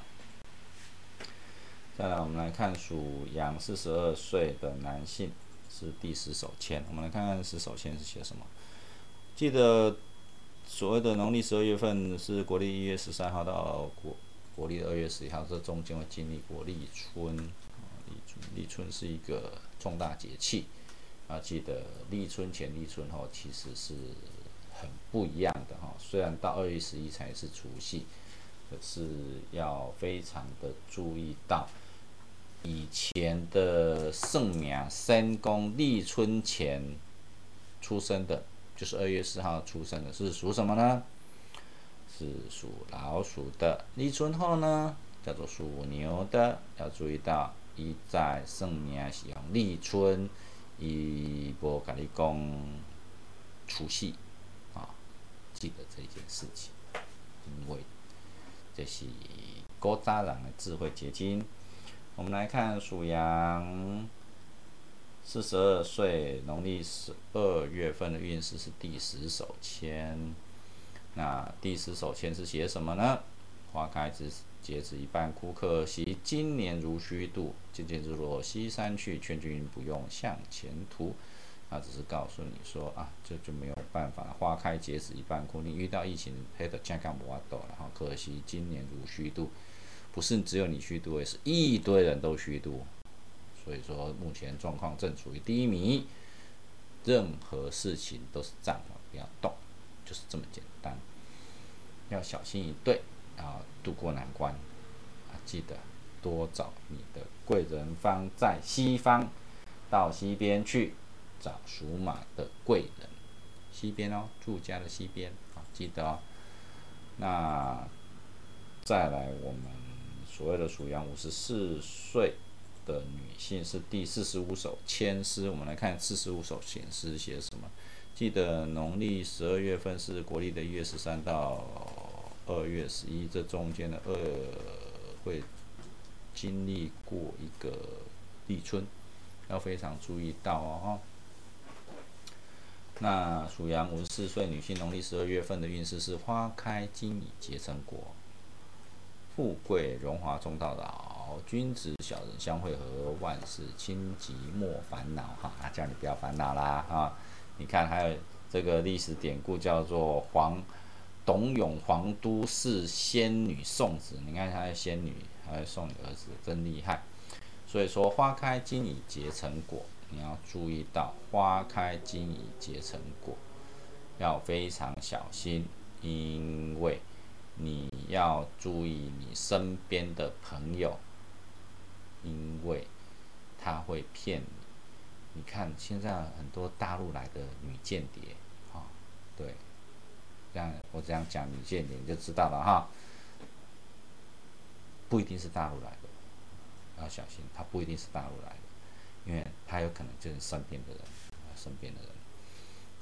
再来，我们来看属羊四十二岁的男性，是第十手签。我们来看看十手签是写什么。记得所谓的农历十二月份是国历一月十三号到国国历二月十一号，这中间会经历过立春。立春是一个重大节气，啊，记得立春前、立春后其实是很不一样的哈。虽然到二月十一才是除夕，可是要非常的注意到，以前的圣苗三公立春前出生的，就是二月四号出生的，是属什么呢？是属老鼠的。立春后呢，叫做属牛的。要注意到，一在圣苗是用立春。伊无甲你讲除夕啊，记得这件事情，因为这是古早人的智慧结晶。我们来看属羊，四十二岁，农历十二月份的运势是第十手签。那第十手签是写什么呢？花开之截止一半，枯可惜今年如虚度，渐渐日落西山去，劝君不用向前途。他只是告诉你说啊，这就没有办法。花开截止一半枯，你遇到疫情，黑的健康不阿斗然后。可惜今年如虚度，不是只有你虚度，也是一堆人都虚度。所以说目前状况正处于低迷，任何事情都是暂缓，不要动，就是这么简单。要小心一对。啊，渡过难关啊！记得多找你的贵人方在西方，到西边去找属马的贵人，西边哦，住家的西边啊，记得哦。那再来，我们所谓的属羊五十四岁的女性是第四十五首签诗，我们来看四十五首签诗写什么？记得农历十二月份是国历的一月十三到。二月十一，这中间的二会经历过一个立春，要非常注意到哦。那属羊五十四岁女性，农历十二月份的运势是花开金已结成果，富贵荣华中到老，君子小人相会合，万事轻吉莫烦恼哈。啊，叫你不要烦恼啦哈。你看还有这个历史典故叫做黄。董永皇都是仙女送子，你看他的仙女，还会送你儿子，真厉害。所以说花开金已结成果，你要注意到花开金已结成果，要非常小心，因为你要注意你身边的朋友，因为他会骗你。你看现在很多大陆来的女间谍，啊，对。这样我这样讲，你见你就知道了哈。不一定是大陆来的，要小心，他不一定是大陆来的，因为他有可能就是身边的人，身边的人。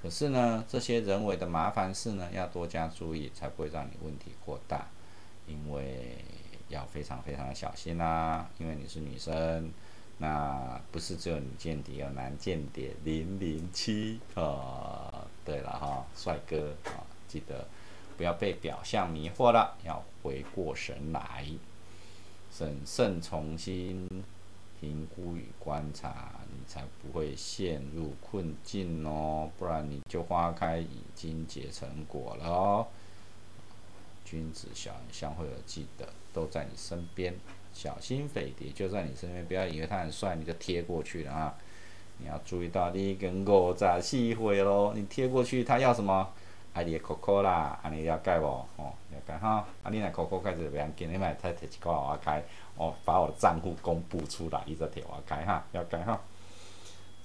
可是呢，这些人为的麻烦事呢，要多加注意，才不会让你问题扩大。因为要非常非常的小心啦，因为你是女生，那不是只有女间谍，有男间谍零零七啊。对了哈，帅哥啊。记得不要被表象迷惑了，要回过神来，审慎重新评估与观察，才不会陷入困境哦。不然你就花开已经结成果了哦。君子小人相会而记得都在你身边，小心匪谍就在你身边，不要以为他很帅你就贴过去了啊！你要注意到你跟我在细会喽，你贴过去他要什么？啊，你的 Coco 啦，安尼了解无？哦，了解哈。啊，你那 Coco 开始袂要紧，你咪再摕一个我开，哦，把我的账户公布出来，伊再摕我开哈，了解哈。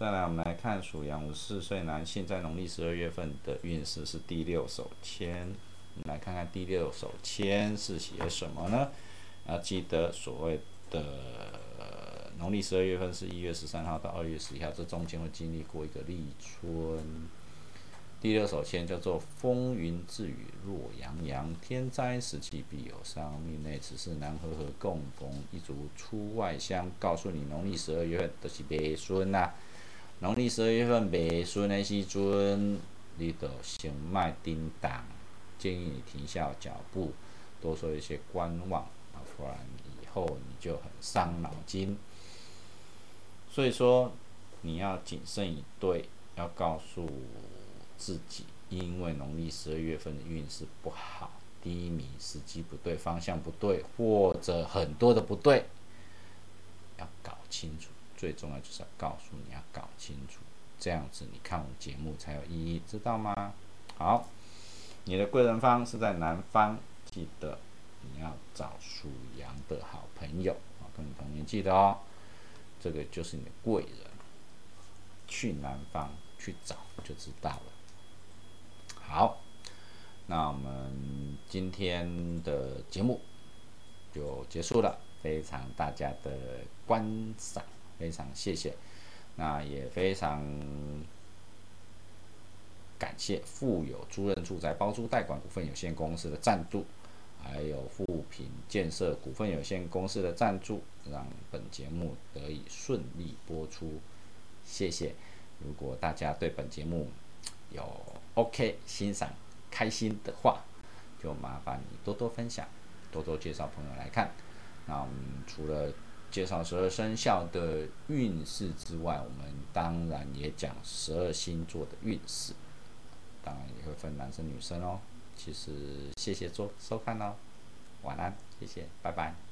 再来，我们来看属羊五十四岁男性在农历十二月份的运势是第六手签。我们来看看第六手签是写什么呢？要记得所谓的农历十二月份是一月十三号到二月十一号，这中间会经历过一个立春。第六首签叫做“风云自雨落洋洋，天灾时期必有伤。命内此事难和合，共逢一族出外乡。”告诉你，农历十二月份的是未顺呐。农历十二月份未顺的时阵，你得先迈叮当，建议你停下脚步，多做一些观望啊，不然以后你就很伤脑筋。所以说，你要谨慎以对，要告诉。自己因为农历十二月份的运势不好，低迷，时机不对，方向不对，或者很多的不对，要搞清楚。最重要就是要告诉你要搞清楚，这样子你看我节目才有意义，知道吗？好，你的贵人方是在南方，记得你要找属羊的好朋友啊，跟你同年记得哦。这个就是你的贵人，去南方去找就知道了。好，那我们今天的节目就结束了，非常大家的观赏，非常谢谢，那也非常感谢富有租人住宅包租代管股份有限公司的赞助。还有富平建设股份有限公司的赞助，让本节目得以顺利播出，谢谢。如果大家对本节目有 OK 欣赏、开心的话，就麻烦你多多分享，多多介绍朋友来看。那我们除了介绍十二生肖的运势之外，我们当然也讲十二星座的运势，当然也会分男生女生哦。其实，谢谢收收看哦，晚安，谢谢，拜拜。